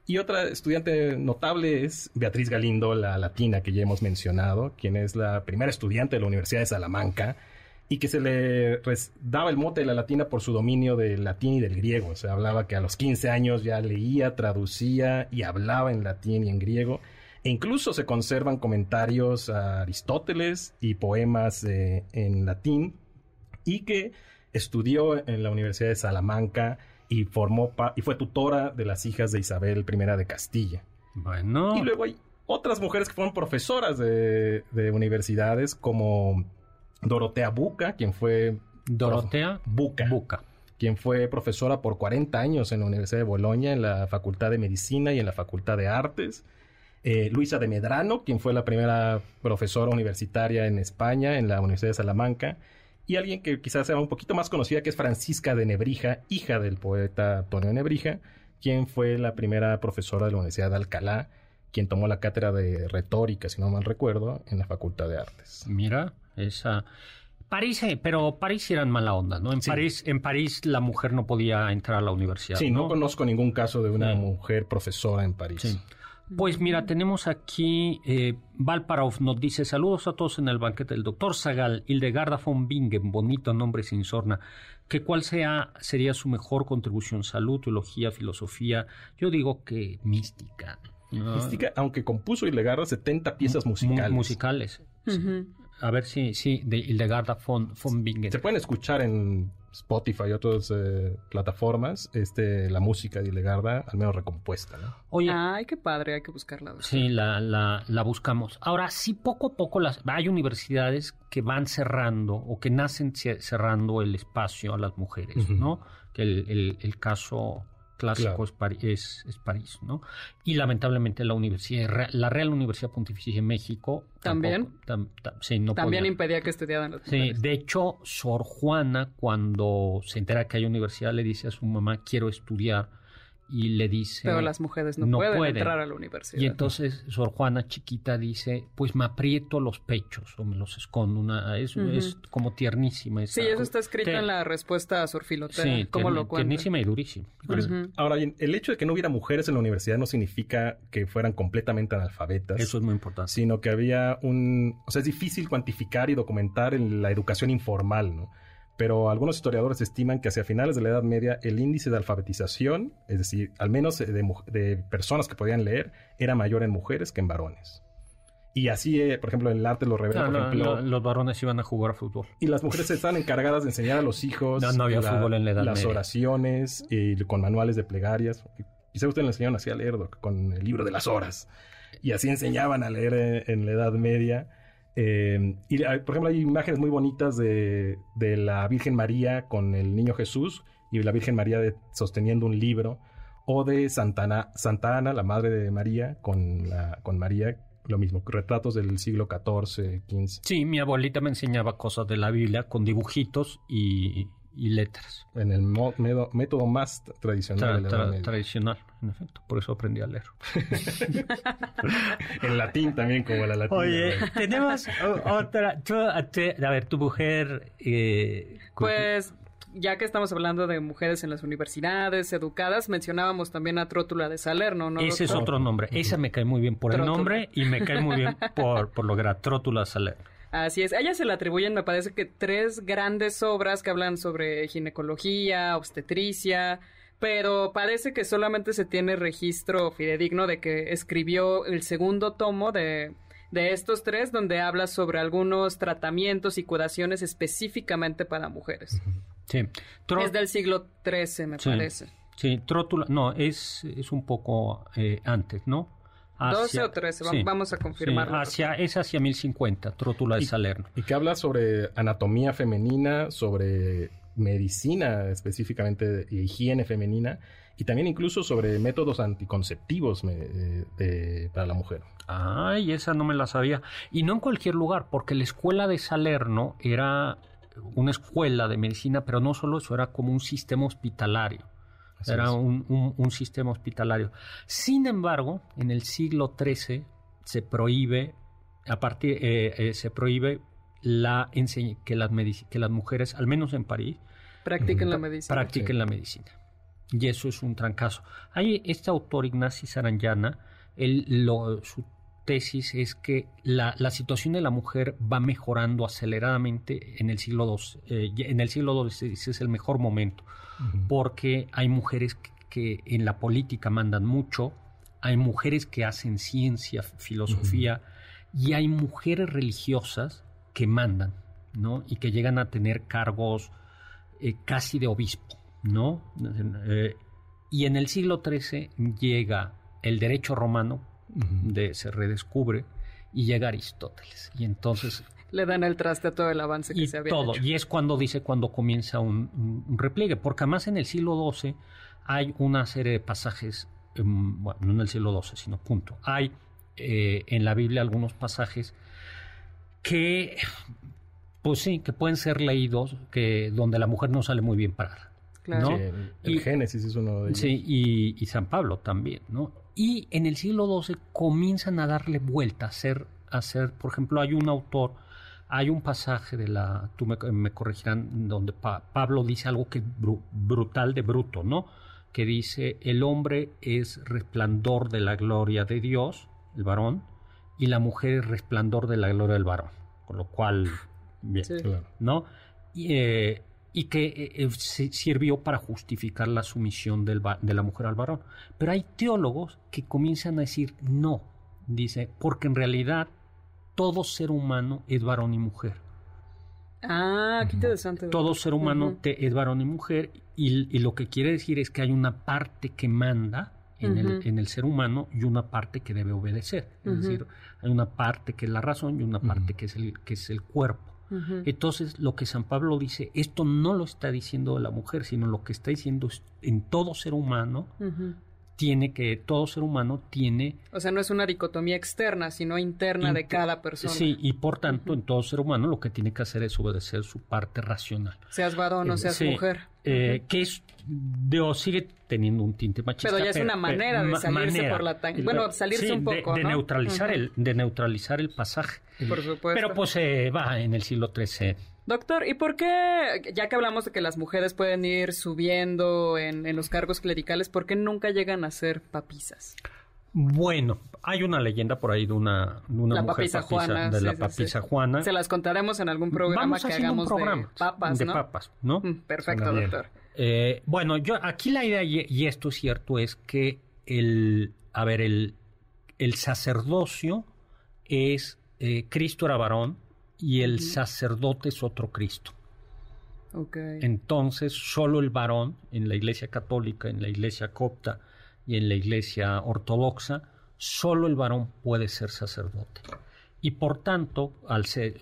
Y otra estudiante notable es Beatriz Galindo, la latina que ya hemos mencionado, quien es la primera estudiante de la Universidad de Salamanca y que se le daba el mote de la latina por su dominio del latín y del griego. O sea, hablaba que a los 15 años ya leía, traducía y hablaba en latín y en griego. E incluso se conservan comentarios a Aristóteles y poemas eh, en latín y que estudió en la Universidad de Salamanca y formó y fue tutora de las hijas de Isabel I de Castilla. Bueno, Y luego hay otras mujeres que fueron profesoras de, de universidades como Dorotea Buca, quien fue Dorotea Buca, Buca. quien fue profesora por 40 años en la Universidad de Bolonia, en la Facultad de Medicina y en la Facultad de Artes. Eh, Luisa de Medrano, quien fue la primera profesora universitaria en España, en la Universidad de Salamanca. Y alguien que quizás sea un poquito más conocida, que es Francisca de Nebrija, hija del poeta Antonio Nebrija, quien fue la primera profesora de la Universidad de Alcalá, quien tomó la cátedra de retórica, si no mal recuerdo, en la Facultad de Artes. Mira, esa. París, eh, pero París eran mala onda, ¿no? En Sí. París, en París la mujer no podía entrar a la universidad. Sí, no, conozco ningún caso de una Sí. mujer profesora en París. Sí. Pues mira, tenemos aquí, eh, Valparov nos dice, saludos a todos en el banquete del doctor Zagal, Hildegarda von Bingen, bonito nombre sin sorna, que cuál sea, sería su mejor contribución, salud, teología, filosofía, yo digo que mística. ¿no? Mística, aunque compuso Ilegarda 70 piezas Mu- musicales. musicales. A ver si, sí, de Hildegarda von, von Bingen. Se pueden escuchar en Spotify y otras eh, plataformas este, la música de Ilegarda, al menos recompuesta. ¿no? Oye, Ay, qué padre, hay que buscarla. doctor. Sí, la, la, la buscamos. Ahora, sí, poco a poco las, hay universidades que van cerrando o que nacen ce- cerrando el espacio a las mujeres. ¿no? Que el, el- el caso clásico Claro. es, es, es París, ¿no? Y lamentablemente la universidad, la Real Universidad Pontificia de México ¿También? tampoco- tam- tam- sí, no También podía. impedía que estudiaran las Sí, mujeres. de hecho, Sor Juana, cuando se entera que hay universidad, le dice a su mamá, quiero estudiar, y le dice... Pero las mujeres no, no pueden, pueden. entrar a la universidad. Y entonces Sor Juana chiquita dice, pues me aprieto los pechos o me los escondo. Una, es, es como tiernísima. Sí, esa- eso está escrito Te- en la respuesta a Sor Filotea. Sí, ¿Cómo tierni- lo cuenta? tiernísima y durísima. Ahora bien, el hecho de que no hubiera mujeres en la universidad no significa que fueran completamente analfabetas. Eso es muy importante. sino que había un... O sea, es difícil cuantificar y documentar en la educación informal, ¿no? Pero algunos historiadores estiman que hacia finales de la Edad Media el índice de alfabetización, es decir, al menos de, de personas que podían leer, era mayor en mujeres que en varones. Y así, eh, por ejemplo, en el arte lo revela, por no, ejemplo... no, los varones iban a jugar fútbol. Y las mujeres estaban encargadas de enseñar a los hijos No, no había fútbol en la Edad las Media. oraciones y con manuales de plegarias. Quizá usted le enseñaron así a leer Doc, con el libro de las horas. y así enseñaban a leer en, la Edad Media. Eh, y, por ejemplo, hay imágenes muy bonitas de, de, la Virgen María con el niño Jesús y la Virgen María sosteniendo un libro, o de Santa Santa Ana, la madre de María, con, con María, lo mismo, retratos del siglo XIV, XV. Sí, mi abuelita me enseñaba cosas de la Biblia con dibujitos y, y letras. En el método más tradicional de la Tradicional, en efecto. Por eso aprendí a leer. en latín también, como la latina. Oye, tenemos otra... a ver, tu mujer... Eh, pues ya que estamos hablando de mujeres en las universidades, educadas, mencionábamos también a Trótula de Salerno, ¿no? Ese es otro nombre. Esa me cae muy bien por el nombre y me cae muy bien por, por lo que era Trótula Salerno. Así es. A ella se le atribuyen, me parece que tres grandes obras que hablan sobre ginecología, obstetricia, pero parece que solamente se tiene registro fidedigno de que escribió el segundo tomo de, de estos tres, donde habla sobre algunos tratamientos y curaciones específicamente para mujeres. Sí. es del siglo XIII, me parece. Sí, Trótula, no, es, es un poco eh, antes, ¿no? 12 o 13, vamos a confirmarlo. hacia, es hacia 1050, Trótula de Salerno. Y que habla sobre anatomía femenina, sobre medicina específicamente, y higiene femenina, y también incluso sobre métodos anticonceptivos eh, para la mujer. Ay, esa no me la sabía. Y no en cualquier lugar, porque la escuela de Salerno era una escuela de medicina, pero no solo eso, era como un sistema hospitalario era un, sistema hospitalario. Sin embargo, en el siglo XIII se prohíbe, a partir, eh, eh, se prohíbe la que las, que las mujeres, al menos en París, practiquen la medicina. Practiquen la medicina. Y eso es un trancazo. Hay este autor, Ignacio Saranyana, él, lo, su tesis es que la, situación de la mujer va mejorando aceleradamente en el siglo II. Eh, en el siglo II es el mejor momento porque hay mujeres que, en la política mandan mucho, hay mujeres que hacen ciencia, filosofía, y hay mujeres religiosas que mandan, ¿no? Y que llegan a tener cargos eh, casi de obispo, ¿no? Eh, y en el siglo XIII llega el derecho romano, de, se redescubre, y llega Aristóteles. Y entonces le dan el traste a todo el avance que se había todo. Y es cuando dice, cuando comienza un, repliegue, porque además en el siglo XII hay una serie de pasajes, em, bueno, no en el siglo XII, sino punto. Hay eh, en la Biblia algunos pasajes que, pues sí, que pueden ser leídos, que donde la mujer no sale muy bien parada. Claro. el, Génesis es uno de ellos. Sí, y, San Pablo también, ¿no? Y en el siglo XII comienzan a darle vuelta, a hacer, a hacer, por ejemplo, hay un autor hay un pasaje de la, tú me, corregirán, donde Pablo dice algo que es brutal de bruto, ¿no? Que dice, el hombre es resplandor de la gloria de Dios, el varón, y la mujer es resplandor de la gloria del varón. Con lo cual, bien, ¿no? Y, eh, que eh, eh, sirvió para justificar la sumisión del, de la mujer al varón. Pero hay teólogos que comienzan a decir no, dice, porque en realidad todo ser humano es varón y mujer. Ah, qué interesante. Todo ser humano es varón y mujer y, lo que quiere decir es que hay una parte que manda en, el, en, el, ser humano y una parte que debe obedecer. Es decir, hay una parte que es la razón y una parte que, es el, que es el cuerpo. Entonces, lo que San Pablo dice, esto no lo está diciendo la mujer, sino lo que está diciendo es en todo ser humano tiene que, todo ser humano tiene... O sea, no es una dicotomía externa, sino interna de cada persona. Sí, y por tanto, en todo ser humano lo que tiene que hacer es obedecer su parte racional. Seas varón o seas mujer. Eh, Que es, de, sigue teniendo un tinte machista. Pero ya es una manera de salirse por la Bueno, salirse un poco, de, neutralizar el De neutralizar el pasaje. Por supuesto. Pero pues eh, va en el siglo XIII Doctor, ¿y por qué, ya que hablamos de que las mujeres pueden ir subiendo en, los cargos clericales, ¿por qué nunca llegan a ser papisas? Bueno, hay una leyenda por ahí de una, de una mujer papisa Juana, de la papisa Juana. Se las contaremos en algún programa que hagamos de papas, de papas, ¿no? Perfecto, doctor. Eh, bueno, yo aquí la idea y, esto es cierto es que el, a ver, el, el sacerdocio es eh, Cristo era varón, y el sacerdote es otro Cristo. Entonces, solo el varón en la iglesia católica, en la iglesia copta y en la iglesia ortodoxa, solo el varón puede ser sacerdote. Y por tanto, al ser,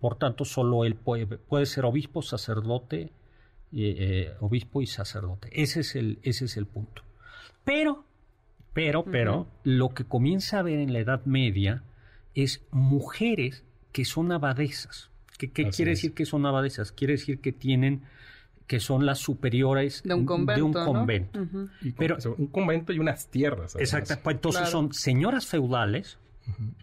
por tanto solo él puede, puede ser obispo, sacerdote, eh, obispo y sacerdote. Ese es el, ese es el punto. Pero, pero, pero, lo que comienza a ver en la Edad Media es mujeres que son abadesas. ¿Qué, quiere decir que son abadesas? Quiere decir que tienen que son las superiores de un convento. Pero, un convento y unas tierras. Exacto, pues entonces son señoras feudales,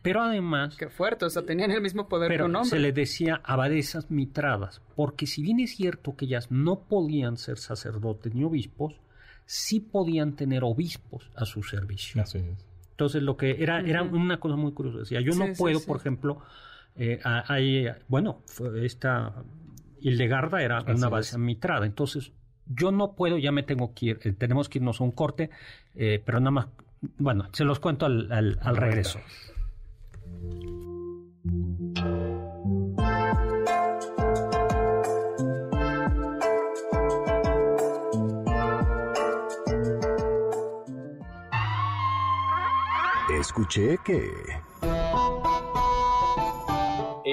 pero además... Qué fuerte, o sea, tenían el mismo poder pero que un hombre. se le decía abadesas mitradas, porque si bien es cierto que ellas no podían ser sacerdotes ni obispos, sí podían tener obispos a su servicio. Así es. Entonces lo que era, era una cosa muy curiosa. Decía, yo no puedo, por ejemplo, eh, hay, bueno, esta Hildegarda era una base mitrada. Entonces, yo no puedo, ya me tengo que ir, eh, tenemos que irnos a un corte, eh, pero nada más, bueno, se los cuento al, al regreso. Escuché que...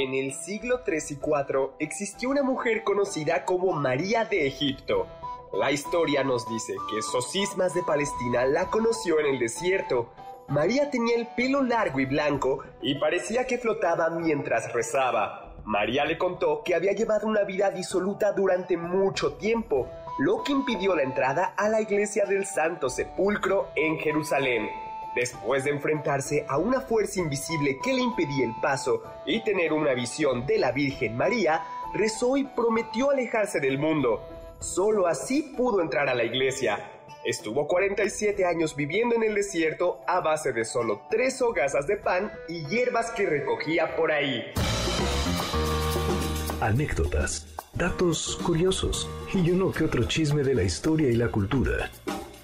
En el siglo 3 y 4 existió una mujer conocida como María de Egipto. La historia nos dice que Sosismas de Palestina la conoció en el desierto. María tenía el pelo largo y blanco y parecía que flotaba mientras rezaba. María le contó que había llevado una vida disoluta durante mucho tiempo, lo que impidió la entrada a la iglesia del Santo Sepulcro en Jerusalén. Después de enfrentarse a una fuerza invisible que le impedía el paso y tener una visión de la Virgen María, rezó y prometió alejarse del mundo. Solo así pudo entrar a la iglesia. Estuvo 47 años viviendo en el desierto a base de solo tres hogazas de pan y hierbas que recogía por ahí. Anécdotas, datos curiosos y uno que otro chisme de la historia y la cultura.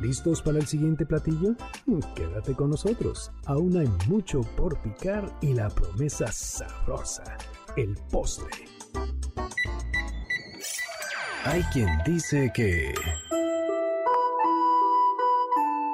¿Listos para el siguiente platillo? Quédate con nosotros. Aún hay mucho por picar y la promesa sabrosa, el postre. Hay quien dice que...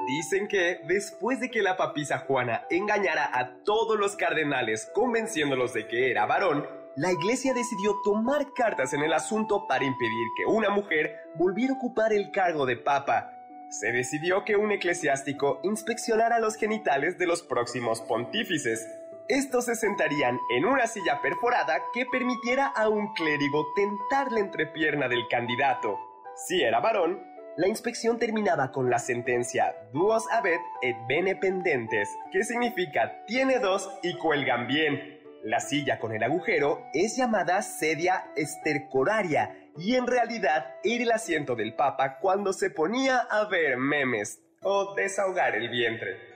Dicen que después de que la papisa Juana engañara a todos los cardenales convenciéndolos de que era varón, la iglesia decidió tomar cartas en el asunto para impedir que una mujer volviera a ocupar el cargo de papa se decidió que un eclesiástico inspeccionara los genitales de los próximos pontífices. Estos se sentarían en una silla perforada que permitiera a un clérigo tentar la entrepierna del candidato. Si era varón, la inspección terminaba con la sentencia duos abet et bene pendentes, que significa tiene dos y cuelgan bien. La silla con el agujero es llamada sedia estercoraria y en realidad era el asiento del Papa cuando se ponía a ver memes o desahogar el vientre.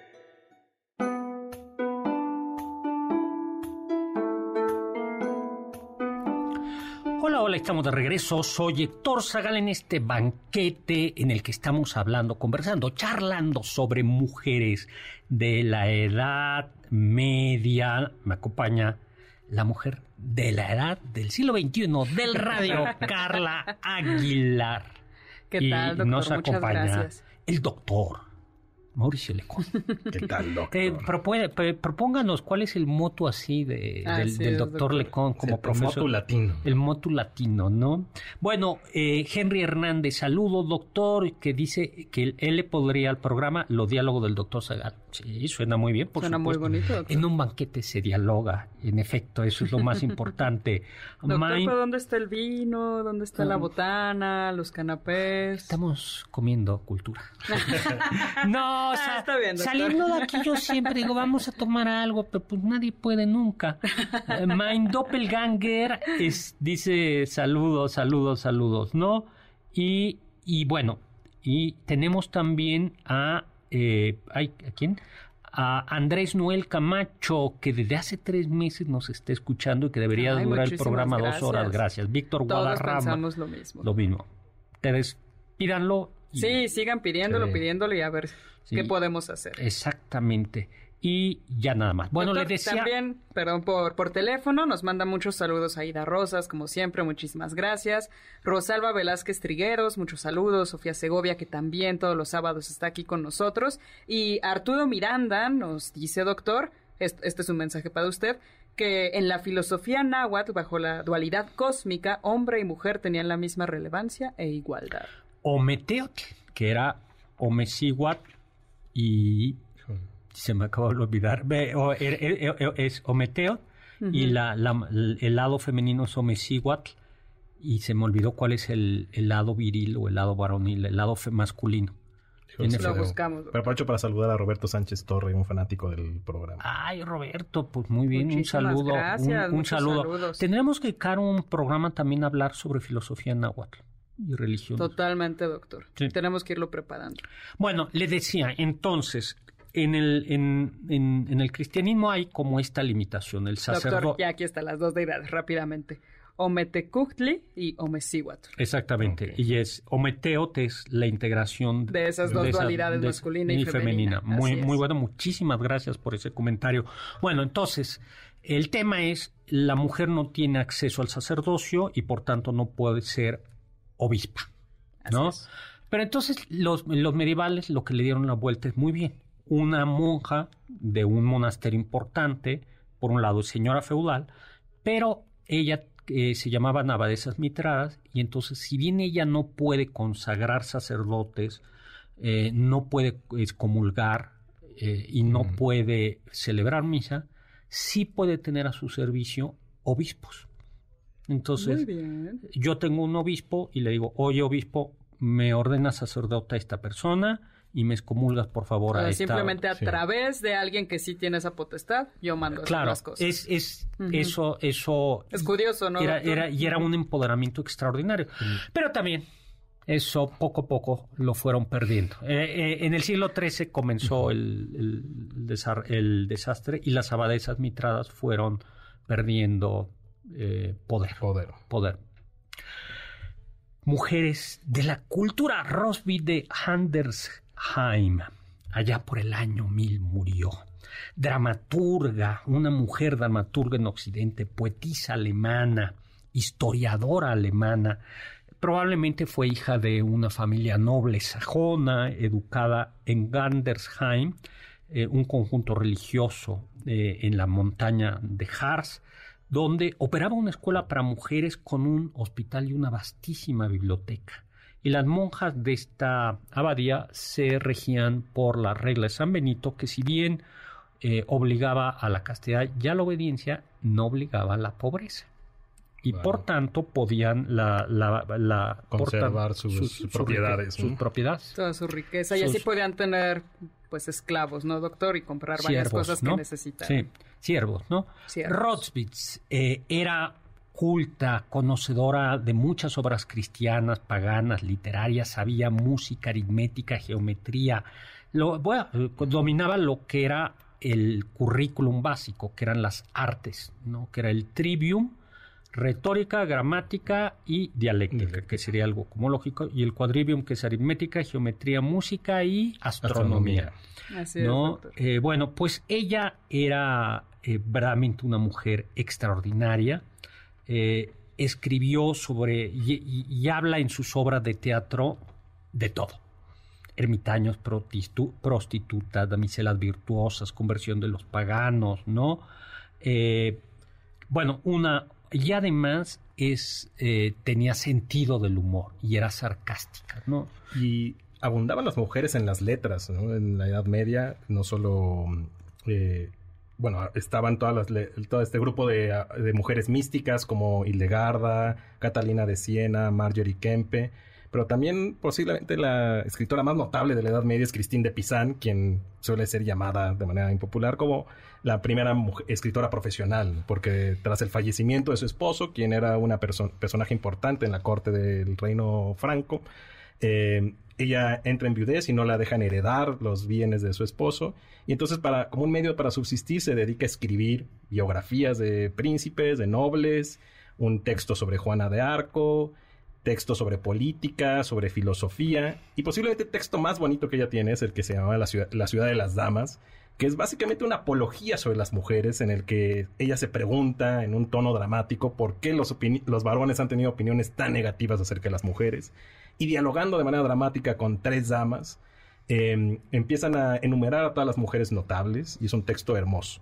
Hola, hola, estamos de regreso. Soy Héctor Zagal en este banquete en el que estamos hablando, conversando, charlando sobre mujeres de la edad media. Me acompaña la mujer de la edad del siglo XXI del radio, Carla Aguilar. ¿Qué tal, doctor? Nos Muchas acompaña gracias. el doctor Mauricio Lecón. ¿Qué tal, doctor? Eh, propone- pre- propónganos cuál es el moto así de, Ah, del, sí, del es doctor doctor. Lecón como profesor. tu latino. El motu latino, ¿no? Bueno, eh, Henry Hernández, saludo, doctor, que dice que él, le podría al programa Lo Diálogo del Doctor Zagal. Sí, suena muy bien, por Suena muy bonito, doctor. En un banquete se dialoga, en efecto, eso es lo más importante. Doctor, Mind- ¿pero ¿dónde está el vino? ¿Dónde está la Mm. botana? ¿Los canapés? Estamos comiendo cultura. no, Ah, sa- está bien, saliendo de aquí yo siempre digo, vamos a tomar algo, pero pues nadie puede nunca. Eh, Mein Doppelganger es, dice saludos, saludos, saludos, ¿no? Y, y bueno, y tenemos también a, eh, ay, ¿a quién? a Andrés Noel Camacho, que desde hace tres meses nos está escuchando y que debería durar el programa dos horas. Gracias. Víctor Todos Guadarrama. pensamos lo mismo. Lo mismo. Ustedes pídanlo. Sí, sigan pidiéndolo, Sí. pidiéndolo y a ver Sí. qué podemos hacer. Exactamente. Y ya nada más. Bueno, Doctor, le decía... También, perdón, por, por teléfono nos manda muchos saludos a Ida Rosas, como siempre, muchísimas gracias. Rosalba Velázquez Trigueros, muchos saludos. Sofía Segovia, que también todos los sábados está aquí con nosotros. Y Arturo Miranda nos dice, doctor, est- este es un mensaje para usted, que en la filosofía náhuatl, bajo la dualidad cósmica, hombre y mujer tenían la misma relevancia e igualdad. Ometeotl, que era Omecihuatl y se me acabó de olvidar. Ve, o- er- er- er- es Ometeotl y la, la- el lado femenino es Omecihuatl y se me olvidó cuál es el, el lado viril o el lado varonil, el lado masculino. Híjole, Lo buscamos. Pero aprovecho para saludar a Roberto Sánchez Torre, un fanático del programa. Ay, Roberto, pues muy bien, Muchísimas un saludo. gracias, un, un saludo. saludos. Tendremos que dedicar un programa también a hablar sobre filosofía náhuatl y religión. Totalmente, doctor. Sí. Tenemos que irlo preparando. Bueno, le decía, entonces, en el, en, en- en el cristianismo hay como esta limitación, el Doctor, sacerdote. ya aquí están las dos deidades, rápidamente. Ometecuhtli y Omecihuatl. Exactamente, y es Ometeot es la integración De esas dos dualidades, de- masculina y femenina. Muy, Así muy bueno, muchísimas gracias por ese comentario. Bueno, entonces, el tema es, la mujer no tiene acceso al sacerdocio y por tanto no puede ser obispa, ¿no? Pero entonces los, los medievales lo que le dieron la vuelta es muy bien. Una monja de un monasterio importante, por un lado señora feudal, pero ella eh, se llamaba abadesas mitradas y entonces si bien ella no puede consagrar sacerdotes, eh, no puede excomulgar eh, y no Mm. puede celebrar misa, sí puede tener a su servicio obispos. Entonces, Muy bien. yo tengo un obispo y le digo, oye obispo, me ordena sacerdote a esta persona y me excomulgas por favor a esta... simplemente a sí. través de alguien que sí tiene esa potestad, yo mando a Claro, las cosas. es, es eso, eso... Es curioso, ¿no? Era, y era un empoderamiento extraordinario. Pero también eso poco a poco lo fueron perdiendo. Eh, eh, en el siglo XIII comenzó el, el desar- el desastre y las abadesas mitradas fueron perdiendo eh, poder. Poder. poder. Mujeres de la cultura Rosby de Handersheim. Allá por el año 1000 murió. Dramaturga, una mujer dramaturga en Occidente, poetisa alemana, historiadora alemana. Probablemente fue hija de una familia noble sajona, educada en Gandersheim, eh, un conjunto religioso eh, en la montaña de Harz, donde operaba una escuela para mujeres con un hospital y una vastísima biblioteca. Y las monjas de esta abadía se regían por la regla de San Benito, que si bien eh, obligaba a la castidad y a la obediencia, no obligaba a la pobreza. Y por tanto podían la, la- Conservar sus propiedades, Sus ¿no? propiedades. Toda su riqueza. Y así podían tener, pues, esclavos, ¿no, doctor? Y comprar varias Siervos, cosas ¿no? que necesitan. Sí, siervos, ¿no? Rothwitz eh, era culta, conocedora de muchas obras cristianas, paganas, literarias, sabía música, aritmética, geometría, lo, bueno, dominaba lo que era el currículum básico, que eran las artes, ¿no? que era el trivium, retórica, gramática y dialéctica, que sería algo como lógico, y el quadrivium, que es aritmética, geometría, música y astronomía. Así es, ¿no? doctor. Eh, bueno, pues ella era eh, verdaderamente una mujer extraordinaria. Eh, escribió sobre y, y- y habla en sus obras de teatro de todo. Ermitaños, prostitu- prostitutas, damiselas virtuosas, conversión de los paganos, ¿no? Eh, bueno, una y además es eh, tenía sentido del humor y era sarcástica, ¿no? Y abundaban las mujeres en las letras, ¿no? En la Edad Media, no solo... eh, bueno, estaban todas las, todo este grupo de, ah, de mujeres místicas como Hildegarda, Catalina de Siena, Marjorie Kempe, pero también posiblemente la escritora más notable de la Edad Media es Christine de Pizan, quien suele ser llamada de manera impopular como la primera mujer- escritora profesional, porque tras el fallecimiento de su esposo, quien era una perso- personaje importante en la corte del reino franco, Eh, ella entra en viudez y no la dejan heredar los bienes de su esposo. Y entonces, para, como un medio para subsistir, se dedica a escribir biografías de príncipes, de nobles, un texto sobre Juana de Arco, texto sobre política, sobre filosofía. Y posiblemente el texto más bonito que ella tiene es el que se llama La ciudad, de las Damas, que es básicamente una apología sobre las mujeres en el que ella se pregunta en un tono dramático por qué los, los varones han tenido opiniones tan negativas acerca de las mujeres y dialogando de manera dramática con tres damas, em, empiezan a enumerar a todas las mujeres notables y es un texto hermoso.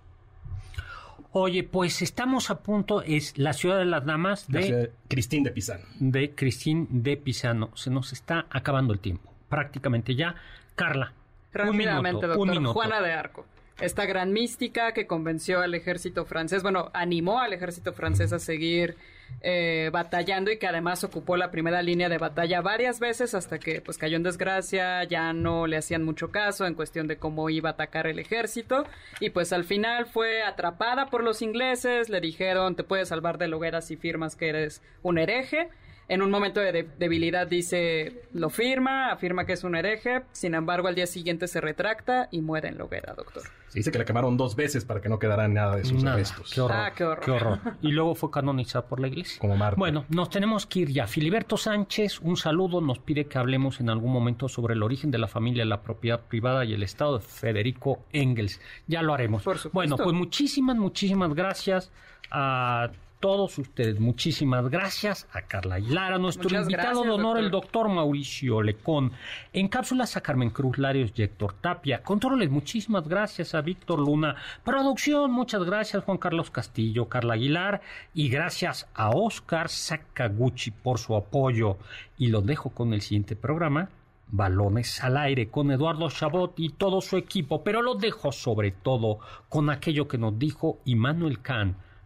Oye, pues estamos a punto, es la ciudad de las damas de... Cristín de Pisano. De Cristín de Pisano. Se nos está acabando el tiempo, prácticamente ya. Carla. Rápidamente, doctor. Juana de Arco esta gran mística que convenció al ejército francés, bueno, animó al ejército francés a seguir eh, batallando y que además ocupó la primera línea de batalla varias veces hasta que pues cayó en desgracia, ya no le hacían mucho caso en cuestión de cómo iba a atacar el ejército. Y pues al final fue atrapada por los ingleses, le dijeron te puedes salvar de la hoguera si firmas que eres un hereje en un momento de, debilidad dice, lo firma, afirma que es un hereje, sin embargo al día siguiente se retracta y muere en la hoguera, doctor. Se dice que la quemaron dos veces para que no quedara nada de sus restos. Qué horror, ah, qué horror. Qué horror. Y luego fue canonizada por la iglesia. Como Marta. Bueno, nos tenemos que ir ya. Filiberto Sánchez, un saludo, nos pide que hablemos en algún momento sobre el origen de la familia, la propiedad privada y el Estado de Federico Engels. Ya lo haremos. Por supuesto. Bueno, pues muchísimas, muchísimas gracias a todos ustedes. Muchísimas gracias a Carla Aguilar, a nuestro invitado de honor, el doctor Mauricio Lecón. En cápsulas a Carmen Cruz Larios y Héctor Tapia. Controles, muchísimas gracias a Víctor Luna. Producción, muchas gracias Juan Carlos Castillo, Carla Aguilar. Y gracias a Oscar Sakaguchi por su apoyo. Y los dejo con el siguiente programa. Balones al aire con Eduardo Chabot y todo su equipo, pero lo dejo sobre todo con aquello que nos dijo Immanuel Kant